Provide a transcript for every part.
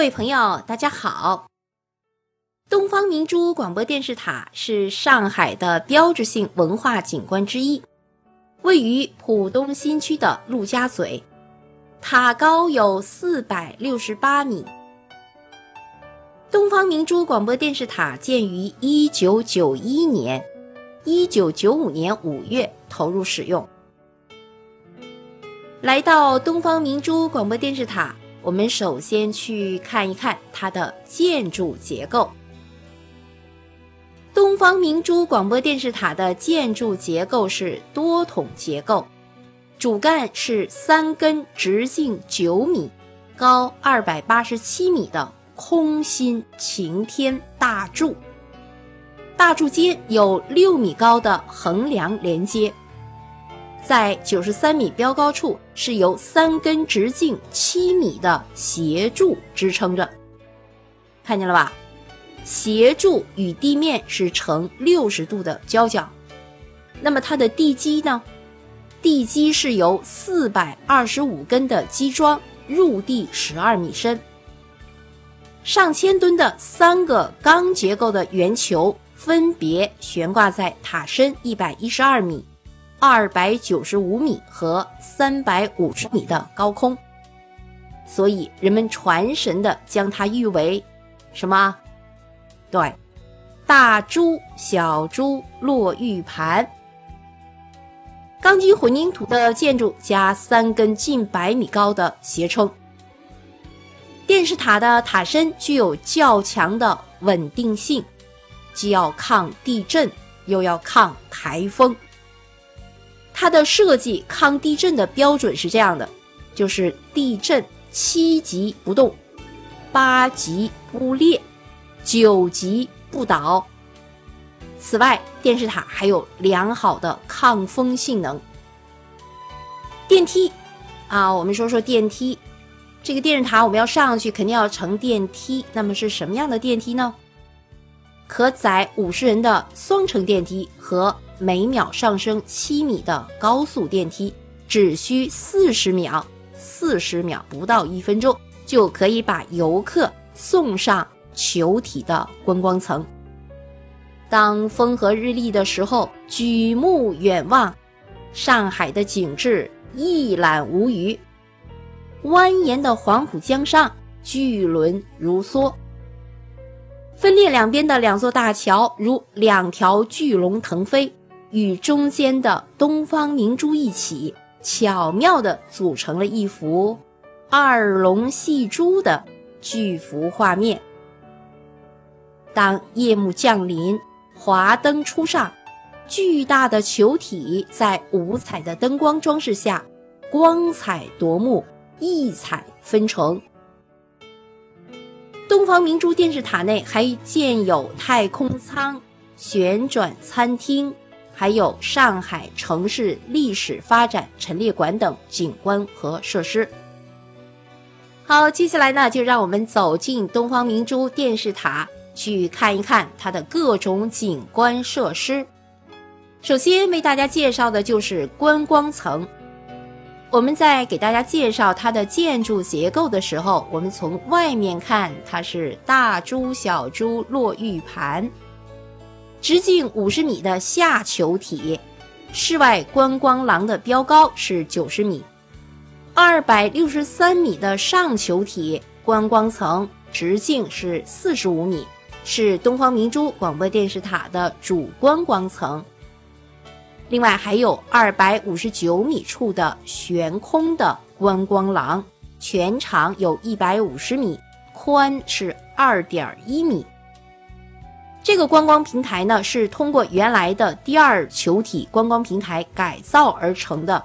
各位朋友，大家好。东方明珠广播电视塔是上海的标志性文化景观之一，位于浦东新区的陆家嘴，塔高有四百六十八米。东方明珠广播电视塔建于一九九一年，一九九五年五月投入使用。来到东方明珠广播电视塔。我们首先去看一看它的建筑结构。东方明珠广播电视塔的建筑结构是多筒结构，主干是三根直径九米、高二百八十七米的空心擎天大柱，大柱间有六米高的横梁连接。在九十三米标高处，是由三根直径七米的斜柱支撑着，看见了吧？斜柱与地面是呈六十度的交角。那么它的地基呢？地基是由四百二十五根的基桩入地十二米深，上千吨的三个钢结构的圆球分别悬挂在塔身一百一十二米。二百九十五米和三百五十米的高空，所以人们传神的将它誉为什么？对，大珠小珠落玉盘。钢筋混凝土的建筑加三根近百米高的斜撑，电视塔的塔身具有较强的稳定性，既要抗地震，又要抗台风。它的设计抗地震的标准是这样的，就是地震七级不动，八级不裂，九级不倒。此外，电视塔还有良好的抗风性能。电梯，啊，我们说说电梯。这个电视塔我们要上去，肯定要乘电梯。那么是什么样的电梯呢？可载五十人的双层电梯和。每秒上升七米的高速电梯，只需四十秒，四十秒不到一分钟就可以把游客送上球体的观光层。当风和日丽的时候，举目远望，上海的景致一览无余。蜿蜒的黄浦江上，巨轮如梭，分列两边的两座大桥如两条巨龙腾飞。与中间的东方明珠一起，巧妙地组成了一幅二龙戏珠的巨幅画面。当夜幕降临，华灯初上，巨大的球体在五彩的灯光装饰下，光彩夺目，异彩纷呈。东方明珠电视塔内还建有太空舱、旋转餐厅。还有上海城市历史发展陈列馆等景观和设施。好，接下来呢，就让我们走进东方明珠电视塔，去看一看它的各种景观设施。首先为大家介绍的就是观光层。我们在给大家介绍它的建筑结构的时候，我们从外面看，它是大珠小珠落玉盘。直径五十米的下球体，室外观光廊的标高是九十米，二百六十三米的上球体观光层直径是四十五米，是东方明珠广播电视塔的主观光层。另外还有二百五十九米处的悬空的观光廊，全长有一百五十米，宽是二点一米。这个观光平台呢，是通过原来的第二球体观光平台改造而成的。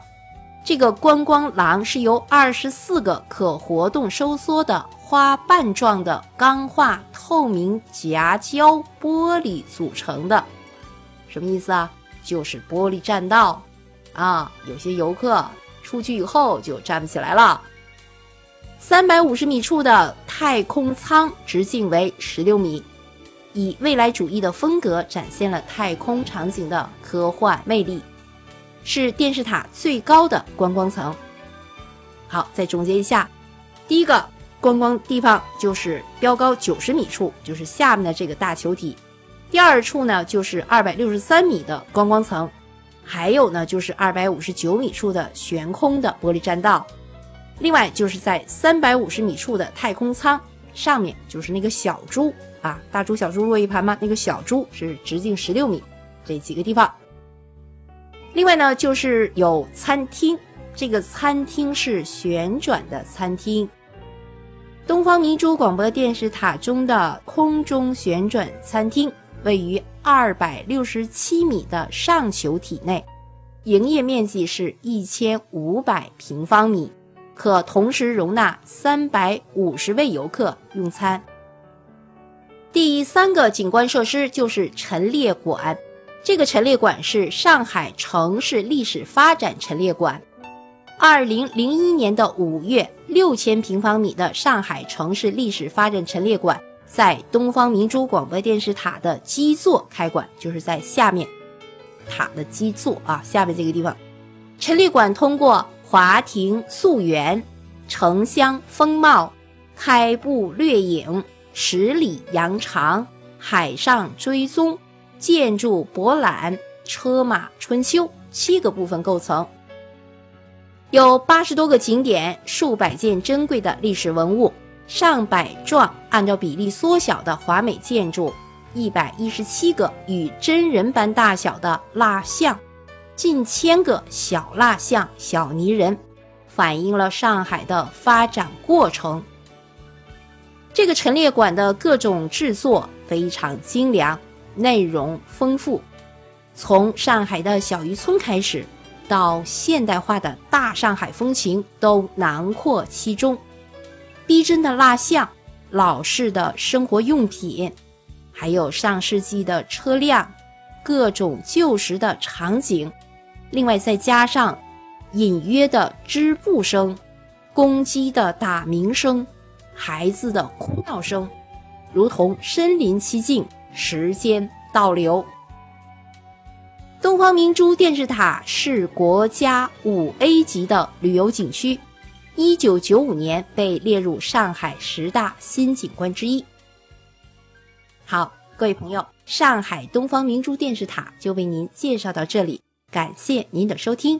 这个观光廊是由二十四个可活动收缩的花瓣状的钢化透明夹胶玻璃组成的。什么意思啊？就是玻璃栈道啊，有些游客出去以后就站不起来了。三百五十米处的太空舱直径为十六米。以未来主义的风格展现了太空场景的科幻魅力，是电视塔最高的观光层。好，再总结一下：第一个，观光地方就是标高九十米处，就是下面的这个大球体。第二处呢，就是二百六十三米的观光层，还有呢，就是二百五十九米处的悬空的玻璃栈道。另外，就是在三百五十米处的太空舱上面，就是那个小猪啊，大猪小猪落一盘嘛，那个小猪是直径十六米，这几个地方。另外呢，就是有餐厅，这个餐厅是旋转的餐厅。东方明珠广播电视塔中的空中旋转餐厅位于二百六十七米的上球体内，营业面积是一千五百平方米，可同时容纳三百五十位游客用餐。第三个景观设施就是陈列馆，这个陈列馆是上海城市历史发展陈列馆。二零零一年的五月，六千平方米的上海城市历史发展陈列馆在东方明珠广播电视塔的基座开馆，就是在下面塔的基座啊，下面这个地方。陈列馆通过华亭溯源、城乡风貌、开埠掠影、十里洋长、海上追踪、建筑博览、车马春秋七个部分构成。有八十多个景点，数百件珍贵的历史文物，上百幢按照比例缩小的华美建筑，一百一十七个与真人般大小的蜡像，近千个小蜡像、小泥人，反映了上海的发展过程。这个陈列馆的各种制作非常精良，内容丰富，从上海的小渔村开始。到现代化的大上海风情都囊括其中，逼真的蜡像、老式的生活用品，还有上世纪的车辆、各种旧时的场景，另外再加上隐约的织布声、公鸡的打鸣声、孩子的哭闹声，如同身临其境，时间倒流。东方明珠电视塔是国家五 A 级的旅游景区，一九九五年被列入上海十大新景观之一。好，各位朋友，上海东方明珠电视塔就为您介绍到这里，感谢您的收听。